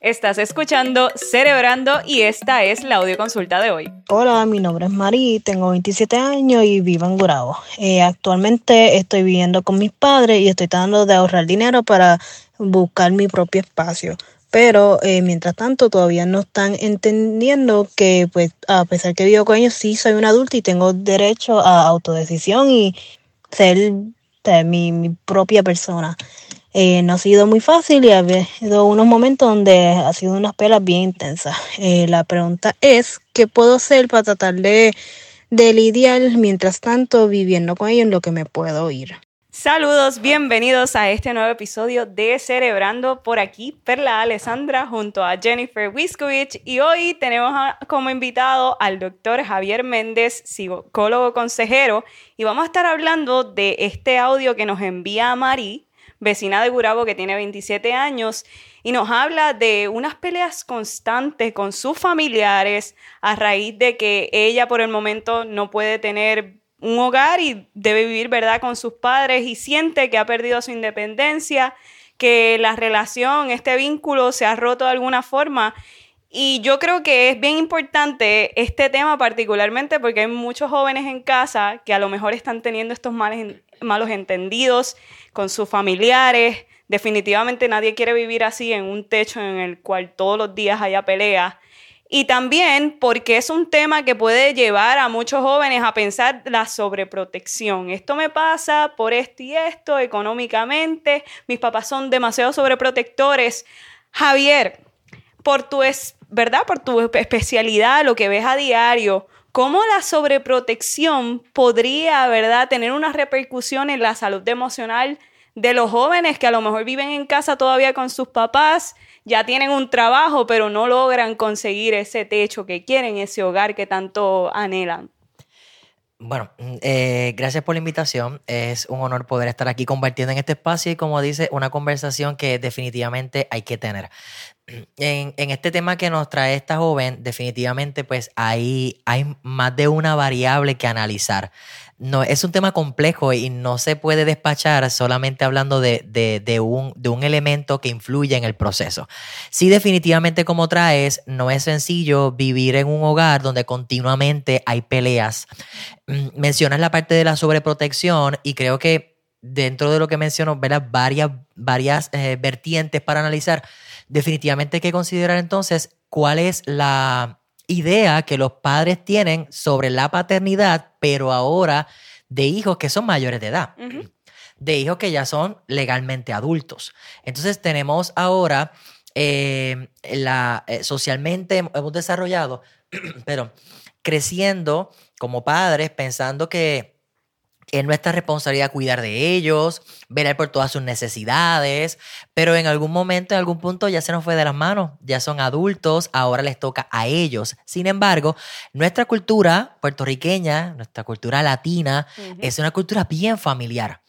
Estás escuchando Cerebrando y esta es la audioconsulta de hoy. Hola, mi nombre es Mari, tengo 27 años y vivo en Gurabo. Eh, actualmente estoy viviendo con mis padres y estoy tratando de ahorrar dinero para buscar mi propio espacio. Pero eh, mientras tanto todavía no están entendiendo que pues a pesar que vivo con ellos sí soy un adulto y tengo derecho a autodecisión y ser mi, mi propia persona. Eh, no ha sido muy fácil y ha habido unos momentos donde ha sido unas pelas bien intensas. Eh, la pregunta es, ¿qué puedo hacer para tratar de, de lidiar mientras tanto viviendo con ellos en lo que me puedo ir? Saludos, bienvenidos a este nuevo episodio de Cerebrando por aquí, Perla Alessandra junto a Jennifer Wiskovich y hoy tenemos como invitado al doctor Javier Méndez, psicólogo consejero, y vamos a estar hablando de este audio que nos envía Mari vecina de Gurabo que tiene 27 años y nos habla de unas peleas constantes con sus familiares a raíz de que ella por el momento no puede tener un hogar y debe vivir, ¿verdad?, con sus padres y siente que ha perdido su independencia, que la relación, este vínculo se ha roto de alguna forma. Y yo creo que es bien importante este tema particularmente porque hay muchos jóvenes en casa que a lo mejor están teniendo estos males, malos entendidos con sus familiares. Definitivamente nadie quiere vivir así en un techo en el cual todos los días haya pelea. Y también porque es un tema que puede llevar a muchos jóvenes a pensar la sobreprotección. Esto me pasa por esto y esto, económicamente, mis papás son demasiado sobreprotectores. Javier, por tu, es, ¿verdad? Por tu especialidad, lo que ves a diario, cómo la sobreprotección podría, ¿verdad?, tener una repercusión en la salud emocional de los jóvenes que a lo mejor viven en casa todavía con sus papás, ya tienen un trabajo, pero no logran conseguir ese techo que quieren, ese hogar que tanto anhelan. Bueno, eh, gracias por la invitación. Es un honor poder estar aquí compartiendo en este espacio y como dice, una conversación que definitivamente hay que tener en, este tema que nos trae esta joven, definitivamente, pues hay, hay más de una variable que analizar. No, es un tema complejo y no se puede despachar solamente hablando de, de, un, de un elemento que influye en el proceso. Sí, definitivamente, como traes, no es sencillo vivir en un hogar donde continuamente hay peleas. Mm, mencionas la parte de la sobreprotección y creo que dentro de lo que menciono, varias, varias eh, vertientes para analizar definitivamente hay que considerar entonces cuál es la idea que los padres tienen sobre la paternidad, pero ahora de hijos que son mayores de edad, de hijos que ya son legalmente adultos. Entonces tenemos ahora, eh, la, eh, socialmente hemos desarrollado, pero creciendo como padres pensando que es nuestra responsabilidad cuidar de ellos, velar por todas sus necesidades, pero en algún momento, en algún punto ya se nos fue de las manos, ya son adultos, ahora les toca a ellos. Sin embargo, nuestra cultura puertorriqueña, nuestra cultura latina, es una cultura bien familiar.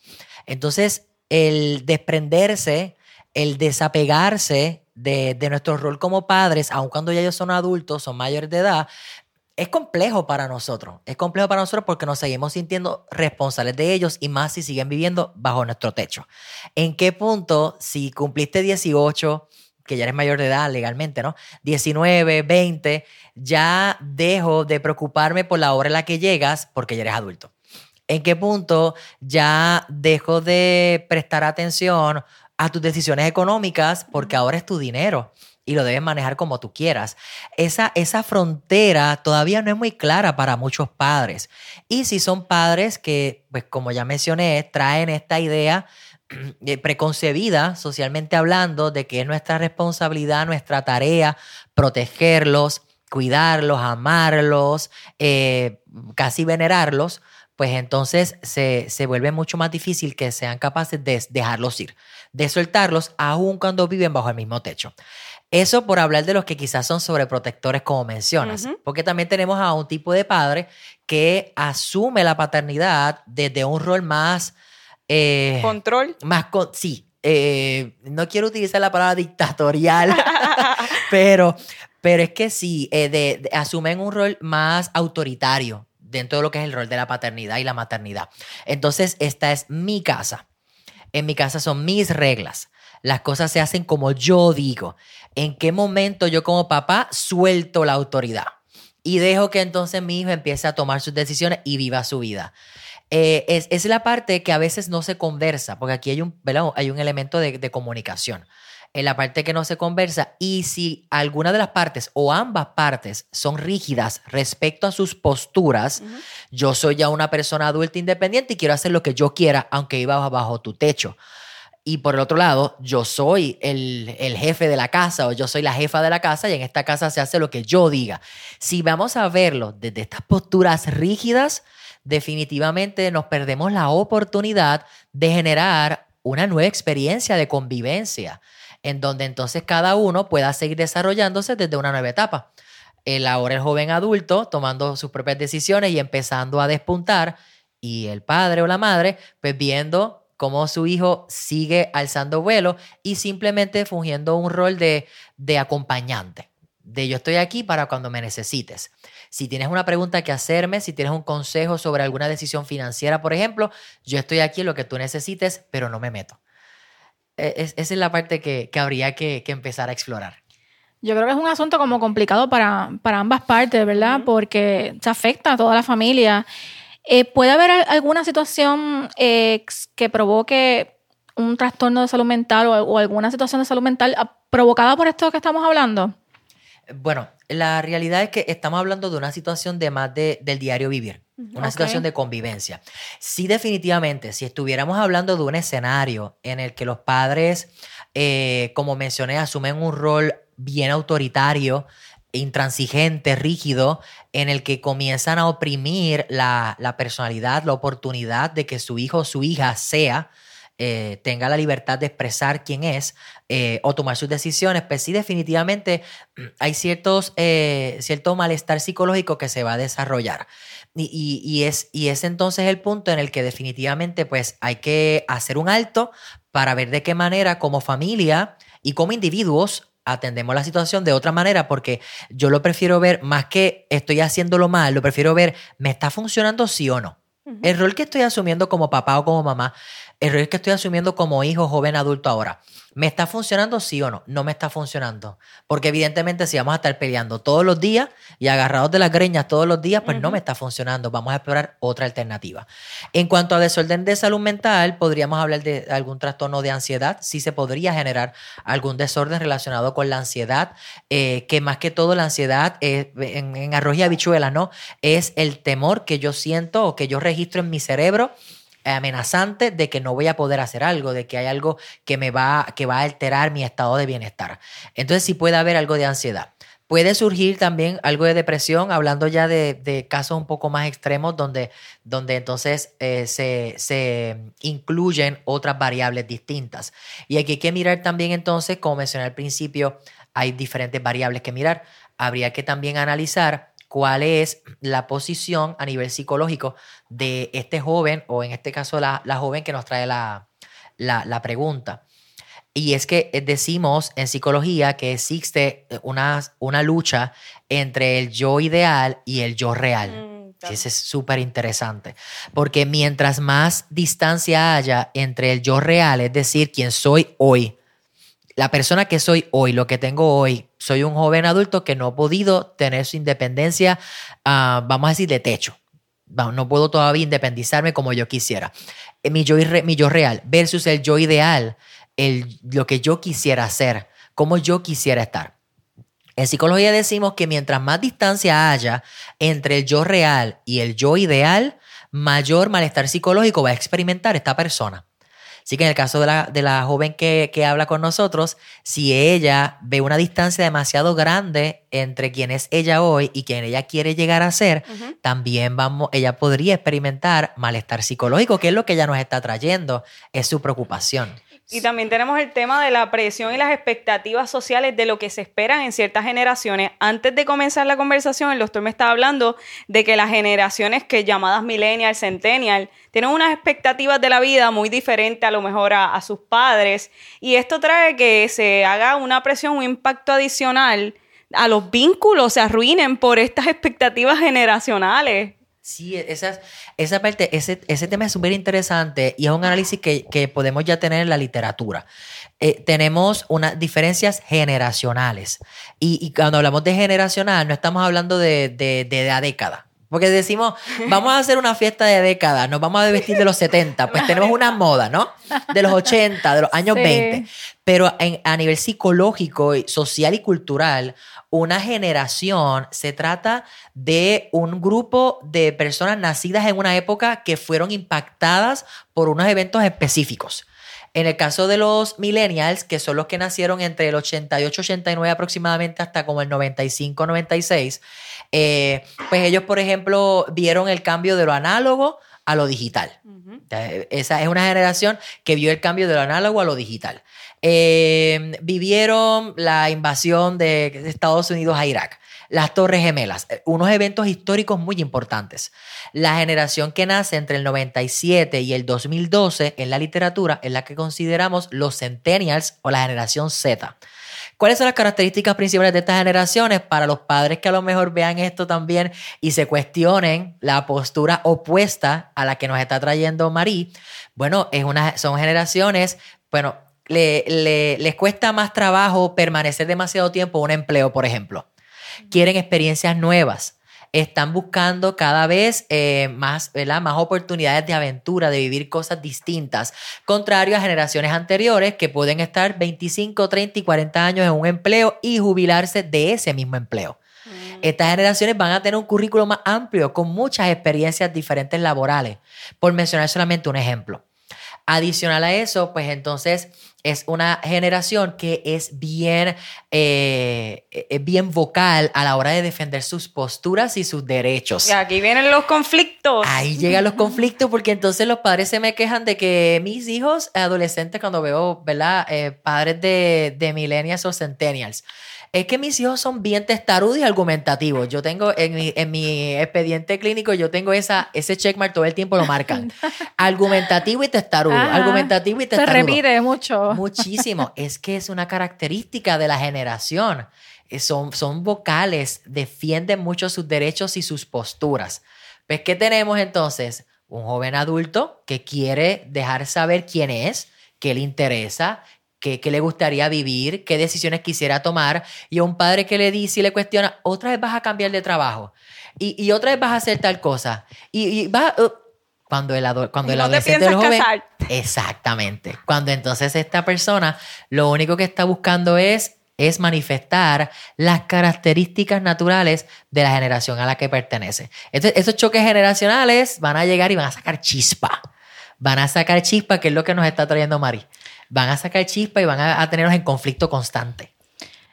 Entonces, el desprenderse, el desapegarse de, de, nuestro rol como padres, aun cuando ya ellos son adultos, son mayores de edad, es complejo para nosotros. Es complejo para nosotros porque nos seguimos sintiendo responsables de ellos y más si siguen viviendo bajo nuestro techo. ¿En qué punto, si cumpliste 18, que ya eres mayor de edad legalmente, ¿no? 19, 20, ya dejo de preocuparme por la hora en la que llegas porque ya eres adulto? ¿En qué punto ya dejo de prestar atención a tus decisiones económicas porque ahora es tu dinero? Y lo debes manejar como tú quieras. Esa, esa frontera todavía no es muy clara para muchos padres. Y si son padres que, pues como ya mencioné, traen esta idea eh, preconcebida, socialmente hablando, de que es nuestra responsabilidad, nuestra tarea, protegerlos, cuidarlos, amarlos, eh, casi venerarlos, pues entonces se, se, vuelve mucho más difícil que sean capaces de dejarlos ir, de soltarlos, aun cuando viven bajo el mismo techo. Eso por hablar de los que quizás son sobreprotectores, como mencionas. Porque también tenemos a un tipo de padre que asume la paternidad desde un rol más. Eh, ¿Control? Más con, sí. Eh, no quiero utilizar la palabra dictatorial, pero, pero es que sí, eh, asumen un rol más autoritario dentro de lo que es el rol de la paternidad y la maternidad. Entonces, esta es mi casa. En mi casa son mis reglas. Las cosas se hacen como yo digo. ¿En qué momento yo como papá suelto la autoridad? Y dejo que entonces mi hijo empiece a tomar sus decisiones y viva su vida. Eh, es, es, la parte que a veces no se conversa, porque aquí hay un, hay un elemento de, de comunicación en la parte que no se conversa y si alguna de las partes o ambas partes son rígidas respecto a sus posturas, yo soy ya una persona adulta independiente y quiero hacer lo que yo quiera, aunque iba bajo tu techo. Y por el otro lado, yo soy el, el, jefe de la casa o yo soy la jefa de la casa y en esta casa se hace lo que yo diga. Si vamos a verlo desde estas posturas rígidas, definitivamente nos perdemos la oportunidad de generar una nueva experiencia de convivencia en donde entonces cada uno pueda seguir desarrollándose desde una nueva etapa. El ahora el joven adulto tomando sus propias decisiones y empezando a despuntar y el padre o la madre pues viendo cómo su hijo sigue alzando vuelo y simplemente fungiendo un rol de, de acompañante. De yo estoy aquí para cuando me necesites. Si tienes una pregunta que hacerme, si tienes un consejo sobre alguna decisión financiera, por ejemplo, yo estoy aquí en lo que tú necesites, pero no me meto. E, es, esa es la parte que, que habría que, que, empezar a explorar. Yo creo que es un asunto como complicado para, para ambas partes, ¿verdad? Porque se afecta a toda la familia. Eh, ¿Puede haber alguna situación eh, que provoque un trastorno de salud mental o, o, alguna situación de salud mental ah, provocada por esto que estamos hablando? Bueno, la realidad es que estamos hablando de una situación de más de, del diario vivir, una okay. situación de convivencia. Sí, definitivamente, si estuviéramos hablando de un escenario en el que los padres, eh, como mencioné, asumen un rol bien autoritario, intransigente, rígido, en el que comienzan a oprimir la, personalidad, la oportunidad de que su hijo o su hija sea eh, tenga la libertad de expresar quién es eh, o tomar sus decisiones, pues sí, definitivamente mm, hay ciertos, eh, cierto malestar psicológico que se va a desarrollar. Y, y, y, es, y es entonces el punto en el que definitivamente pues hay que hacer un alto para ver de qué manera como familia y como individuos atendemos la situación de otra manera porque yo lo prefiero ver más que estoy haciéndolo mal, lo prefiero ver, ¿me está funcionando sí o no? Uh -huh. El rol que estoy asumiendo como papá o como mamá el rol que estoy asumiendo como hijo, joven, adulto ahora, ¿me está funcionando sí o no? No me está funcionando. Porque evidentemente si vamos a estar peleando todos los días y agarrados de las greñas todos los días, pues uh -huh. no me está funcionando. Vamos a explorar otra alternativa. En cuanto a desorden de salud mental, podríamos hablar de algún trastorno de ansiedad. Sí se podría generar algún desorden relacionado con la ansiedad, eh, que más que todo la ansiedad, eh, en, en arroz y habichuelas, ¿no? Es el temor que yo siento o que yo registro en mi cerebro amenazante de que no voy a poder hacer algo, de que hay algo que me va, que va a alterar mi estado de bienestar. Entonces sí puede haber algo de ansiedad. Puede surgir también algo de depresión, hablando ya de, casos un poco más extremos donde, donde entonces eh, se, se, incluyen otras variables distintas. Y aquí hay que mirar también entonces, como mencioné al principio, hay diferentes variables que mirar. Habría que también analizar cuál es la posición a nivel psicológico de este joven, o en este caso la, la joven que nos trae la, la, la, pregunta. Y es que decimos en psicología que existe una, una lucha entre el yo ideal y el yo real. Mm. Eso es súper interesante, porque mientras más distancia haya entre el yo real, es decir, quién soy hoy, la persona que soy hoy, lo que tengo hoy, soy un joven adulto que no ha podido tener su independencia, uh, vamos a decir, de techo. No puedo todavía independizarme como yo quisiera. Eh, mi yo, mi yo real versus el yo ideal, el, lo que yo quisiera hacer, como yo quisiera estar. En psicología decimos que mientras más distancia haya entre el yo real y el yo ideal, mayor malestar psicológico va a experimentar esta persona. Así que en el caso de la, de la joven que, que, habla con nosotros, si ella ve una distancia demasiado grande entre quien es ella hoy y quien ella quiere llegar a ser, uh -huh. también vamos, ella podría experimentar malestar psicológico, que es lo que ella nos está trayendo, es su preocupación. Y también tenemos el tema de la presión y las expectativas sociales de lo que se esperan en ciertas generaciones. Antes de comenzar la conversación, el doctor me estaba hablando de que las generaciones que llamadas millennial, centennial, tienen unas expectativas de la vida muy diferentes a lo mejor a, a sus padres. Y esto trae que se haga una presión, un impacto adicional a los vínculos, se arruinen por estas expectativas generacionales. Sí, esa, esa parte, ese, ese tema es súper interesante y es un análisis que, que, podemos ya tener en la literatura. Eh, tenemos unas diferencias generacionales y, y, cuando hablamos de generacional no estamos hablando de, de, de la década. Porque decimos, vamos a hacer una fiesta de décadas, nos vamos a vestir de los 70, pues tenemos una moda, ¿no? De los 80, de los años 20. Pero en, a nivel psicológico, social y cultural, una generación se trata de un grupo de personas nacidas en una época que fueron impactadas por unos eventos específicos. En el caso de los millennials, que son los que nacieron entre el 88-89 aproximadamente hasta como el 95-96, eh, pues ellos, por ejemplo, vieron el cambio de lo análogo a lo digital. Esa es una generación que vio el cambio de lo análogo a lo digital. Eh, vivieron la invasión de Estados Unidos a Irak, las Torres Gemelas, eh, unos eventos históricos muy importantes. La generación que nace entre el 97 y el 2012 en la literatura es la que consideramos los centennials o la generación Z. ¿Cuáles son las características principales de estas generaciones para los padres que a lo mejor vean esto también y se cuestionen la postura opuesta a la que nos está trayendo Marí? Bueno, es una, son generaciones, bueno, le, les cuesta más trabajo permanecer demasiado tiempo en un empleo, por ejemplo. Quieren experiencias nuevas están buscando cada vez eh, más, más oportunidades de aventura, de vivir cosas distintas, contrario a generaciones anteriores que pueden estar 25, 30 y 40 años en un empleo y jubilarse de ese mismo empleo. Mm. Estas generaciones van a tener un currículo más amplio con muchas experiencias diferentes laborales, por mencionar solamente un ejemplo. Adicional a eso, pues entonces es una generación que es bien, eh, eh, bien vocal a la hora de defender sus posturas y sus derechos. Y aquí vienen los conflictos. Ahí llegan los conflictos porque entonces los padres se me quejan de que mis hijos adolescentes, cuando veo, ¿verdad? Eh, padres de, de millennials o centennials, es que mis hijos son bien testarudos y argumentativos. Yo tengo en mi, en mi expediente clínico, yo tengo esa, ese checkmark todo el tiempo lo marcan. Argumentativo y testarudo. argumentativo y testarudo. Se repite mucho. Muchísimo. es que es una característica de la generación. Eh, son, son vocales, defienden mucho sus derechos y sus posturas. Pues, ¿qué tenemos entonces? Un joven adulto que quiere dejar saber quién es, qué le interesa, qué, le gustaría vivir, qué decisiones quisiera tomar, y a un padre que le dice y le cuestiona, otra vez vas a cambiar de trabajo, y, otra vez vas a hacer tal cosa, y, va... Uh, cuando el, cuando el adolescente joven, exactamente. Cuando entonces esta persona lo único que está buscando es es manifestar las características naturales de la generación a la que pertenece. Entonces, esos choques generacionales van a llegar y van a sacar chispa. Van a sacar chispa, que es lo que nos está trayendo Mari van a sacar chispa y van a, tenerlos en conflicto constante.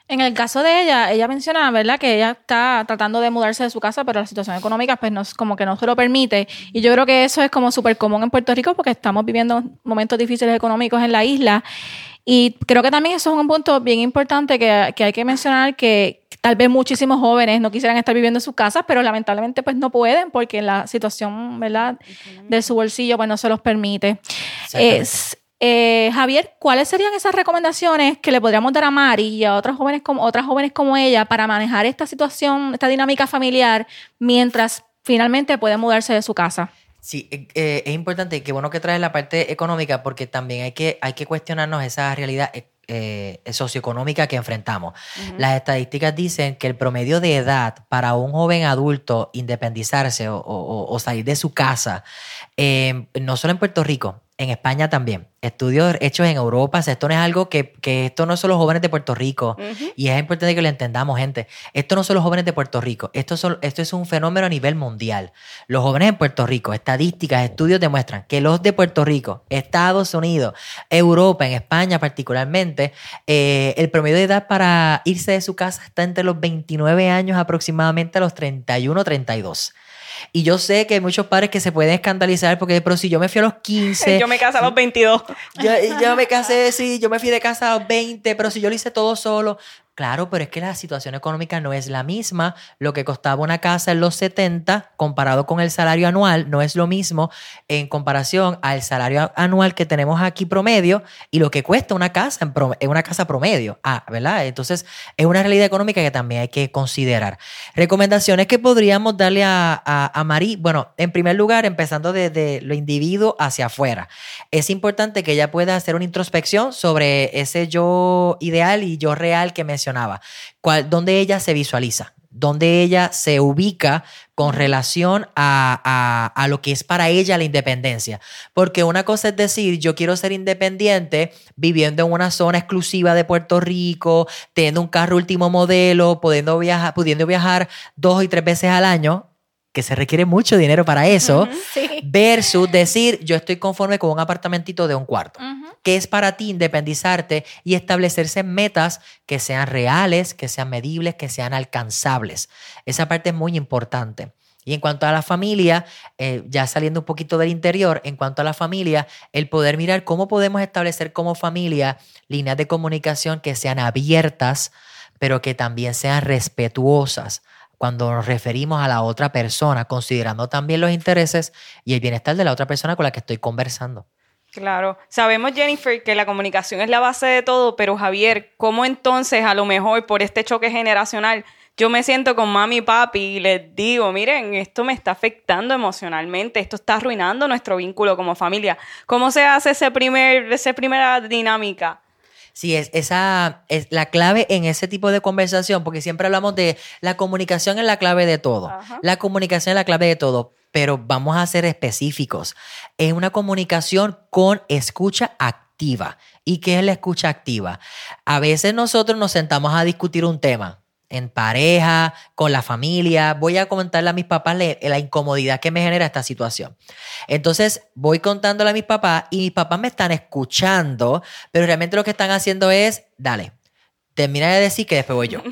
En el caso de ella, ella menciona, ¿verdad?, que ella está tratando de mudarse de su casa, pero la situación económica, pues, no, como que no se lo permite. Y yo creo que eso es como súper común en Puerto Rico porque estamos viviendo momentos difíciles económicos en la isla. Y creo que también eso es un punto bien importante que, que hay que mencionar, que tal vez muchísimos jóvenes no quisieran estar viviendo en sus casas, pero lamentablemente pues no pueden porque la situación, ¿verdad?, de su bolsillo, pues no se los permite. Es eh, Javier, ¿cuáles serían esas recomendaciones que le podríamos dar a Mari y a otras jóvenes como, otras jóvenes como ella para manejar esta situación, esta dinámica familiar, mientras finalmente puede mudarse de su casa? Sí, eh, eh, es importante, qué bueno que traes la parte económica, porque también hay que, hay que cuestionarnos esa realidad socioeconómica que enfrentamos. Las estadísticas dicen que el promedio de edad para un joven adulto independizarse o, salir de su casa, no solo en Puerto Rico, en España también. Estudios hechos en Europa. esto no es algo que, que esto no son los jóvenes de Puerto Rico. Y es importante que lo entendamos, gente. Esto no son los jóvenes de Puerto Rico. Esto, son, esto es un fenómeno a nivel mundial. Los jóvenes en Puerto Rico, estadísticas, estudios demuestran que los de Puerto Rico, Estados Unidos, Europa, en España particularmente, eh, el promedio de edad para irse de su casa está entre los 29 años aproximadamente a los 31, 32. Y yo sé que hay muchos padres que se pueden escandalizar porque, pero si yo me fui a los 15. Yo me casé a los 22. Yo, yo me casé, sí, yo me fui de casa a los 20, pero si yo lo hice todo solo. Claro, pero es que la situación económica no es la misma. Lo que costaba una casa en los 70 comparado con el salario anual no es lo mismo en comparación al salario anual que tenemos aquí promedio y lo que cuesta una casa en, una casa promedio. Ah, ¿verdad? Entonces es una realidad económica que también hay que considerar. Recomendaciones que podríamos darle a, a, Marí. Bueno, en primer lugar, empezando desde lo individuo hacia afuera. Es importante que ella pueda hacer una introspección sobre ese yo ideal y yo real que me cuál, dónde ella se visualiza, dónde ella se ubica con relación a, a, lo que es para ella la independencia. Porque una cosa es decir, yo quiero ser independiente viviendo en una zona exclusiva de Puerto Rico, teniendo un carro último modelo, pudiendo viajar, pudiendo viajar dos y tres veces al año que se requiere mucho dinero para eso, versus decir, yo estoy conforme con un apartamentito de un cuarto, que es para ti independizarte y establecerse metas que sean reales, que sean medibles, que sean alcanzables. Esa parte es muy importante. Y en cuanto a la familia, eh, ya saliendo un poquito del interior, en cuanto a la familia, el poder mirar cómo podemos establecer como familia líneas de comunicación que sean abiertas, pero que también sean respetuosas cuando nos referimos a la otra persona, considerando también los intereses y el bienestar de la otra persona con la que estoy conversando. Claro, sabemos Jennifer que la comunicación es la base de todo, pero Javier, ¿cómo entonces a lo mejor por este choque generacional yo me siento con mami y papi y les digo, miren, esto me está afectando emocionalmente, esto está arruinando nuestro vínculo como familia? ¿Cómo se hace ese primer, esa primera dinámica? Sí, es, esa es la clave en ese tipo de conversación, porque siempre hablamos de la comunicación es la clave de todo. La comunicación es la clave de todo, pero vamos a ser específicos. Es una comunicación con escucha activa. ¿Y qué es la escucha activa? A veces nosotros nos sentamos a discutir un tema en pareja, con la familia. Voy a comentarle a mis papás la incomodidad que me genera esta situación. Entonces voy contándole a mis papás y mis papás me están escuchando, pero realmente lo que están haciendo es, dale, termina de decir que después voy yo.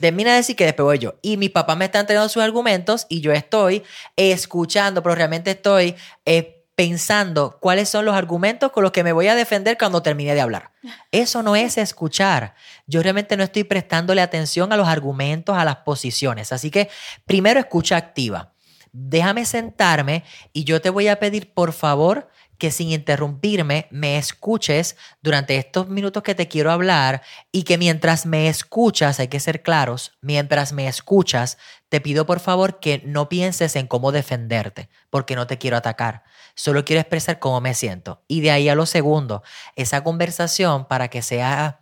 Termina de decir que después voy yo. Y mis papás me están entregando sus argumentos y yo estoy escuchando, pero realmente estoy... Eh, pensando cuáles son los argumentos con los que me voy a defender cuando termine de hablar. Eso no es escuchar. Yo realmente no estoy prestándole atención a los argumentos, a las posiciones. Así que primero escucha activa. Déjame sentarme y yo te voy a pedir, por favor, que sin interrumpirme me escuches durante estos minutos que te quiero hablar y que mientras me escuchas, hay que ser claros, mientras me escuchas, te pido por favor que no pienses en cómo defenderte, porque no te quiero atacar, solo quiero expresar cómo me siento. Y de ahí a lo segundo, esa conversación para que sea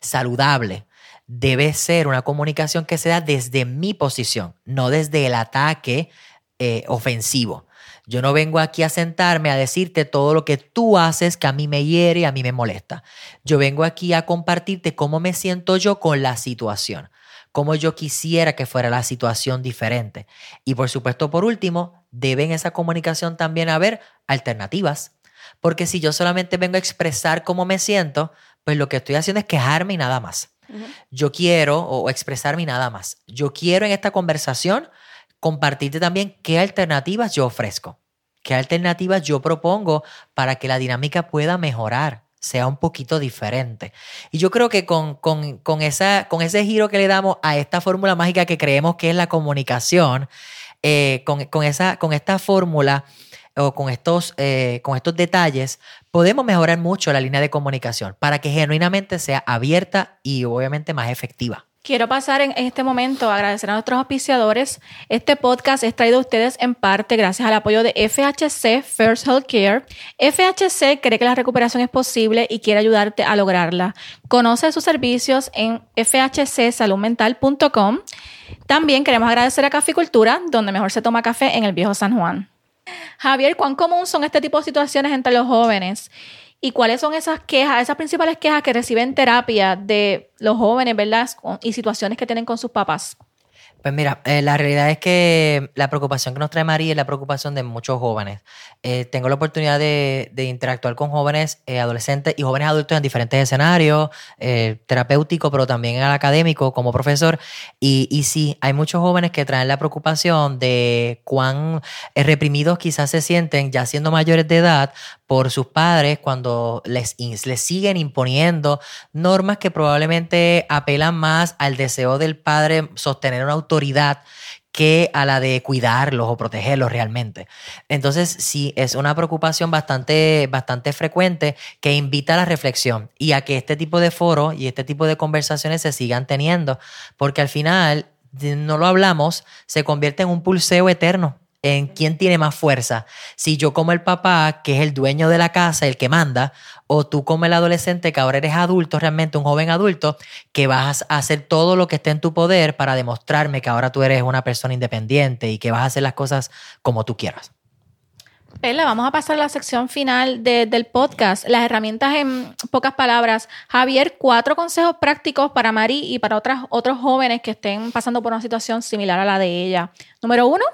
saludable, debe ser una comunicación que se da desde mi posición, no desde el ataque eh, ofensivo. Yo no vengo aquí a sentarme a decirte todo lo que tú haces que a mí me hiere, a mí me molesta. Yo vengo aquí a compartirte cómo me siento yo con la situación, cómo yo quisiera que fuera la situación diferente. Y por supuesto, por último, debe en esa comunicación también haber alternativas. Porque si yo solamente vengo a expresar cómo me siento, pues lo que estoy haciendo es quejarme y nada más. Yo quiero, o expresarme y nada más. Yo quiero en esta conversación compartirte también qué alternativas yo ofrezco, qué alternativas yo propongo para que la dinámica pueda mejorar, sea un poquito diferente. Y yo creo que con, esa, con ese giro que le damos a esta fórmula mágica que creemos que es la comunicación, eh, con, esa, con esta fórmula o con estos, eh, con estos detalles, podemos mejorar mucho la línea de comunicación para que genuinamente sea abierta y obviamente más efectiva. Quiero pasar en este momento a agradecer a nuestros auspiciadores. Este podcast es traído a ustedes en parte gracias al apoyo de FHC First Health Care. FHC cree que la recuperación es posible y quiere ayudarte a lograrla. Conoce sus servicios en fhcsaludmental.com. También queremos agradecer a Caficultura, donde mejor se toma café en el viejo San Juan. Javier, ¿cuán común son este tipo de situaciones entre los jóvenes? ¿Y cuáles son esas quejas, esas principales quejas que reciben terapia de los jóvenes, ¿verdad? Y situaciones que tienen con sus papás? Pues mira, eh, la realidad es que la preocupación que nos trae María es la preocupación de muchos jóvenes. Eh, tengo la oportunidad de, interactuar con jóvenes, eh, adolescentes y jóvenes adultos en diferentes escenarios, terapéuticos, pero también en el académico como profesor. Y sí, hay muchos jóvenes que traen la preocupación de cuán reprimidos quizás se sienten ya siendo mayores de edad por sus padres cuando les, les siguen imponiendo normas que probablemente apelan más al deseo del padre sostener una autoridad que a la de cuidarlos o protegerlos realmente. Entonces, sí, es una preocupación bastante, bastante frecuente que invita a la reflexión y a que este tipo de foros y este tipo de conversaciones se sigan teniendo, porque al final, no lo hablamos, se convierte en un pulseo eterno en quién tiene más fuerza. Si yo como el papá, que es el dueño de la casa, el que manda, o tú como el adolescente, que ahora eres adulto, realmente un joven adulto, que vas a hacer todo lo que esté en tu poder para demostrarme que ahora tú eres una persona independiente y que vas a hacer las cosas como tú quieras. Pela, vamos a pasar a la sección final del podcast. Las herramientas en pocas palabras. Javier, cuatro consejos prácticos para Mari y para otras, otros jóvenes que estén pasando por una situación similar a la de ella. Número uno.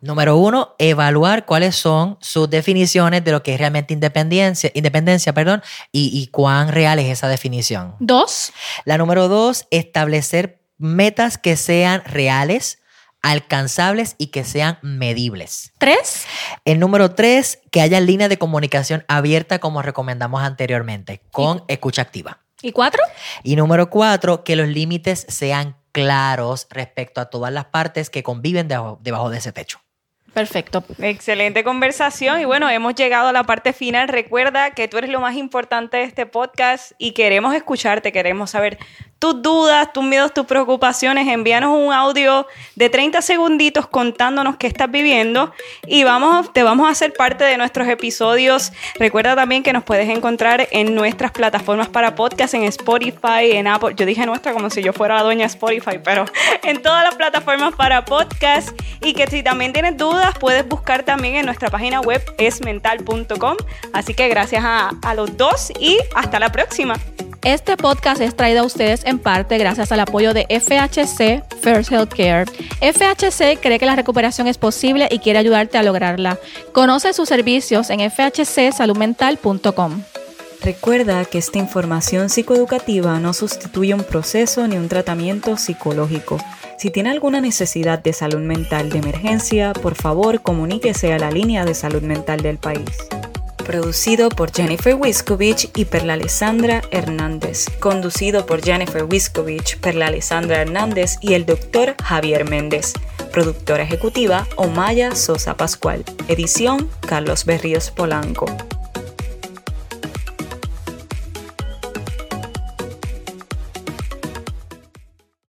Número uno, evaluar cuáles son sus definiciones de lo que es realmente independencia, independencia perdón, y, y cuán real es esa definición. Dos. La número dos, establecer metas que sean reales, alcanzables y que sean medibles. Tres. El número tres, que haya líneas de comunicación abierta como recomendamos anteriormente, con escucha activa. ¿Y cuatro? Y número cuatro, que los límites sean claros respecto a todas las partes que conviven debajo, debajo de ese techo. Perfecto. Excelente conversación y bueno, hemos llegado a la parte final. Recuerda que tú eres lo más importante de este podcast y queremos escucharte, queremos saber tus dudas, tus miedos, tus preocupaciones. Envíanos un audio de 30 segunditos contándonos qué estás viviendo y vamos, te vamos a hacer parte de nuestros episodios. Recuerda también que nos puedes encontrar en nuestras plataformas para podcast, en Spotify, en Apple. Yo dije nuestra como si yo fuera la dueña Spotify, pero en todas las plataformas para podcast y que si también tienes dudas, puedes buscar también en nuestra página web esmental.com. Así que gracias a, a los dos y hasta la próxima. Este podcast es traído a ustedes en parte gracias al apoyo de FHC First Healthcare. FHC cree que la recuperación es posible y quiere ayudarte a lograrla. Conoce sus servicios en fhcsaludmental.com. Recuerda que esta información psicoeducativa no sustituye un proceso ni un tratamiento psicológico. Si tiene alguna necesidad de salud mental de emergencia, por favor comuníquese a la línea de salud mental del país. Producido por Jennifer Wiskovich y Perla Alessandra Hernández. Conducido por Jennifer Wiskovich, Perla Alessandra Hernández y el doctor Javier Méndez. Productora ejecutiva Omaya Sosa Pascual. Edición Carlos Berríos Polanco.